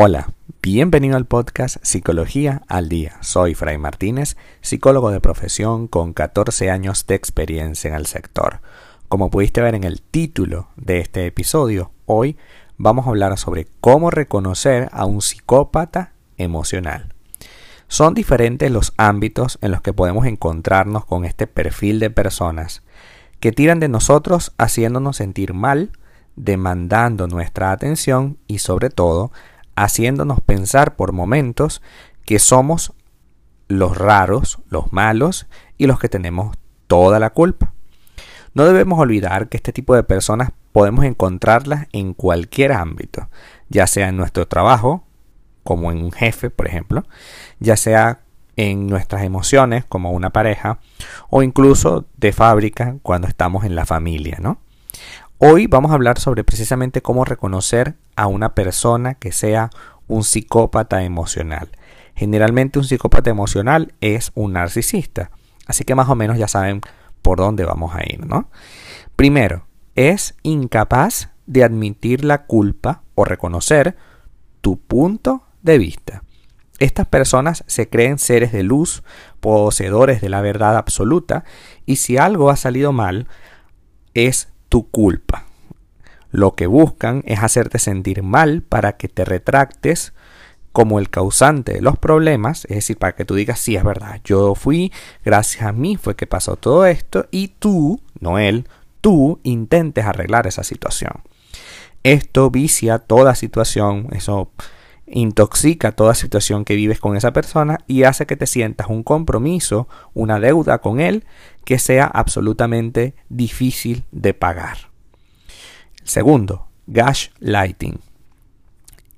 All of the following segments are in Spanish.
Hola, bienvenido al podcast Psicología al Día. Soy Fray Martínez, psicólogo de profesión con 14 años de experiencia en el sector. Como pudiste ver en el título de este episodio, hoy vamos a hablar sobre cómo reconocer a un psicópata emocional. Son diferentes los ámbitos en los que podemos encontrarnos con este perfil de personas que tiran de nosotros haciéndonos sentir mal, demandando nuestra atención y sobre todo haciéndonos pensar por momentos que somos los raros, los malos y los que tenemos toda la culpa. No debemos olvidar que este tipo de personas podemos encontrarlas en cualquier ámbito, ya sea en nuestro trabajo, como en un jefe, por ejemplo, ya sea en nuestras emociones, como una pareja, o incluso de fábrica cuando estamos en la familia, ¿no? Hoy vamos a hablar sobre precisamente cómo reconocer a una persona que sea un psicópata emocional. Generalmente un psicópata emocional es un narcisista, así que más o menos ya saben por dónde vamos a ir, ¿no? Primero, es incapaz de admitir la culpa o reconocer tu punto de vista. Estas personas se creen seres de luz, poseedores de la verdad absoluta, y si algo ha salido mal, es tu culpa. Lo que buscan es hacerte sentir mal para que te retractes como el causante de los problemas, es decir, para que tú digas, sí, es verdad, yo fui, gracias a mí fue que pasó todo esto, y tú, no él, tú intentes arreglar esa situación. Esto vicia toda situación, eso intoxica toda situación que vives con esa persona y hace que te sientas un compromiso, una deuda con él que sea absolutamente difícil de pagar. Segundo, lighting.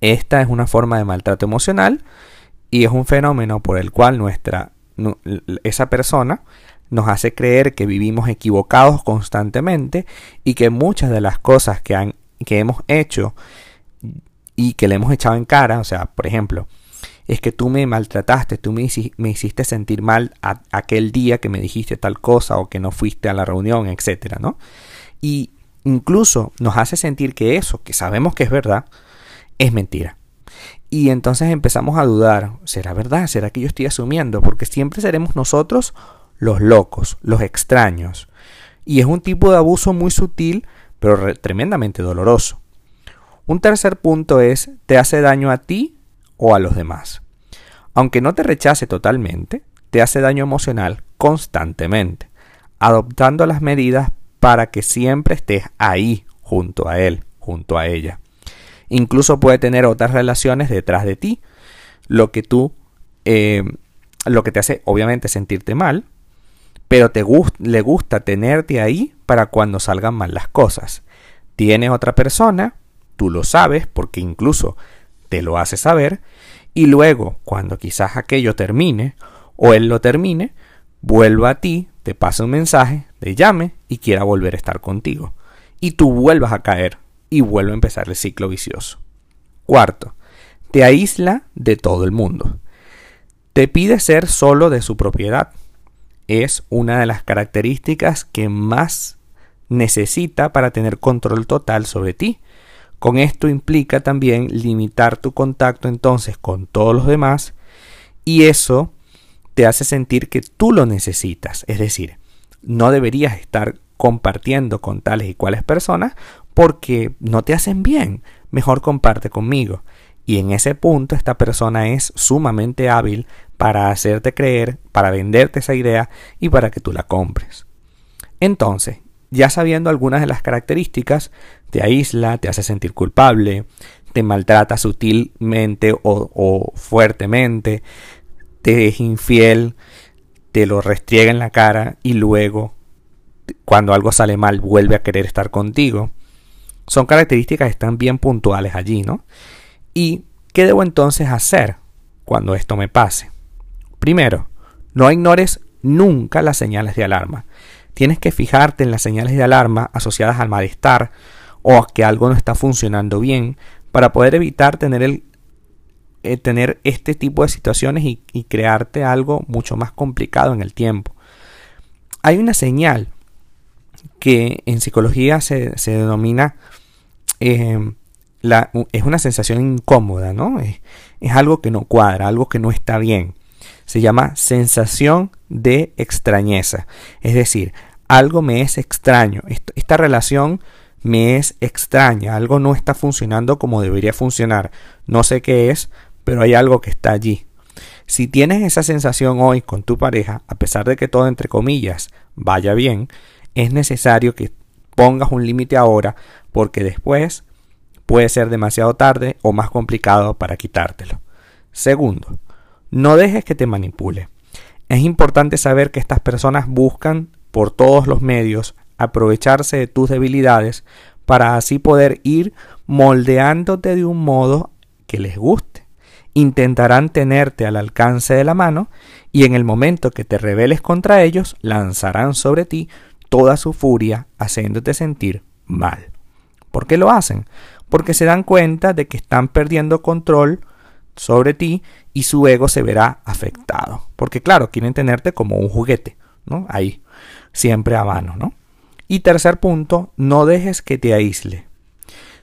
Esta es una forma de maltrato emocional y es un fenómeno por el cual nuestra esa persona nos hace creer que vivimos equivocados constantemente y que muchas de las cosas que, han, que hemos hecho y que le hemos echado en cara, o sea, por ejemplo, es que tú me maltrataste, tú me, hiciste sentir mal aquel día que me dijiste tal cosa o que no fuiste a la reunión, etcétera, ¿no? Y incluso nos hace sentir que eso, que sabemos que es verdad, es mentira. Y entonces empezamos a dudar, ¿será verdad? ¿Será que yo estoy asumiendo? Porque siempre seremos nosotros los locos, los extraños. Y es un tipo de abuso muy sutil, pero tremendamente doloroso. Un tercer punto es, te hace daño a ti o a los demás. Aunque no te rechace totalmente, te hace daño emocional constantemente, adoptando las medidas para que siempre estés ahí junto a él, junto a ella. Incluso puede tener otras relaciones detrás de ti, lo que tú, eh, lo que te hace obviamente sentirte mal, pero te le gusta tenerte ahí para cuando salgan mal las cosas. Tiene otra persona, tú lo sabes porque incluso te lo hace saber, y luego, cuando quizás aquello termine, o él lo termine, vuelva a ti, te pasa un mensaje, te llame y quiera volver a estar contigo. Y tú vuelvas a caer y vuelve a empezar el ciclo vicioso. Cuarto, te aísla de todo el mundo. Te pide ser solo de su propiedad. Es una de las características que más necesita para tener control total sobre ti. Con esto implica también limitar tu contacto entonces con todos los demás y eso te hace sentir que tú lo necesitas. Es decir, no deberías estar compartiendo con tales y cuales personas porque no te hacen bien. Mejor comparte conmigo. Y en ese punto esta persona es sumamente hábil para hacerte creer, para venderte esa idea y para que tú la compres. Entonces, ya sabiendo algunas de las características, te aísla, te hace sentir culpable, te maltrata sutilmente o, fuertemente, te es infiel, te lo restriega en la cara y luego, cuando algo sale mal, vuelve a querer estar contigo. Son características que están bien puntuales allí, ¿no? ¿Y qué debo entonces hacer cuando esto me pase? Primero, no ignores nunca las señales de alarma. Tienes que fijarte en las señales de alarma asociadas al malestar o a que algo no está funcionando bien para poder evitar tener el eh, tener este tipo de situaciones y, crearte algo mucho más complicado en el tiempo. Hay una señal que en psicología se, denomina em, es una sensación incómoda, ¿no? Es, es algo que no cuadra, algo que no está bien. Se llama sensación de extrañeza. Es decir, algo me es extraño. Esta relación me es extraña. Algo no está funcionando como debería funcionar. No sé qué es, pero hay algo que está allí. Si tienes esa sensación hoy con tu pareja, a pesar de que todo entre comillas vaya bien, es necesario que pongas un límite ahora porque después puede ser demasiado tarde o más complicado para quitártelo. Segundo, no dejes que te manipule. Es importante saber que estas personas buscan por todos los medios aprovecharse de tus debilidades para así poder ir moldeándote de un modo que les guste. Intentarán tenerte al alcance de la mano y en el momento que te rebeles contra ellos lanzarán sobre ti toda su furia haciéndote sentir mal. ¿Por qué lo hacen? Porque se dan cuenta de que están perdiendo control sobre ti y su ego se verá afectado. Porque claro, quieren tenerte como un juguete, Ahí, siempre a mano, ¿no? Y tercer punto, no dejes que te aísle.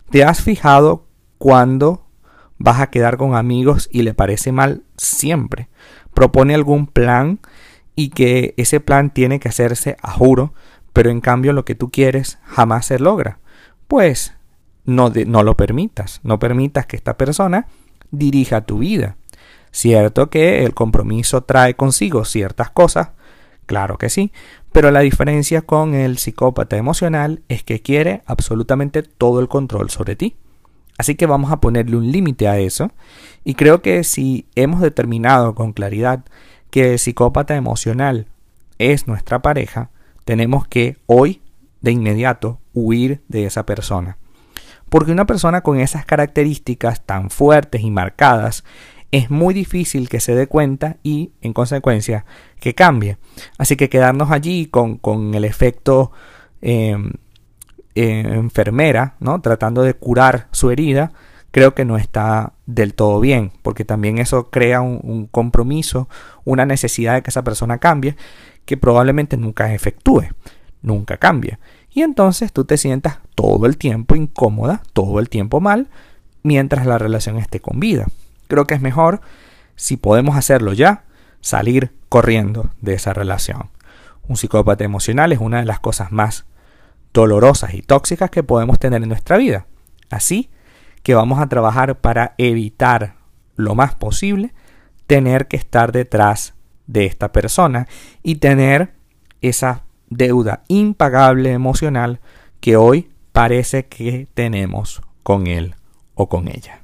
¿Te has fijado cuando vas a quedar con amigos y le parece mal siempre? Propone algún plan y que ese plan tiene que hacerse a juro, pero en cambio lo que tú quieres jamás se logra. Pues no lo permitas, no permitas que esta persona dirija tu vida. Cierto que el compromiso trae consigo ciertas cosas, claro que sí, pero la diferencia con el psicópata emocional es que quiere absolutamente todo el control sobre ti. Así que vamos a ponerle un límite a eso y creo que si hemos determinado con claridad que el psicópata emocional es nuestra pareja, tenemos que hoy de inmediato huir de esa persona. Porque una persona con esas características tan fuertes y marcadas es muy difícil que se dé cuenta y, en consecuencia, que cambie. Así que quedarnos allí con, el efecto em, eh, enfermera, ¿no? tratando de curar su herida, creo que no está del todo bien, porque también eso crea un, un compromiso, una necesidad de que esa persona cambie, que probablemente nunca efectúe, nunca cambie y entonces tú te sientas todo el tiempo incómoda, todo el tiempo mal, mientras la relación esté con vida. Creo que es mejor, si podemos hacerlo ya, salir corriendo de esa relación. Un psicópata emocional es una de las cosas más dolorosas y tóxicas que podemos tener en nuestra vida. Así que vamos a trabajar para evitar lo más posible tener que estar detrás de esta persona y tener esa deuda impagable emocional que hoy parece que tenemos con él o con ella.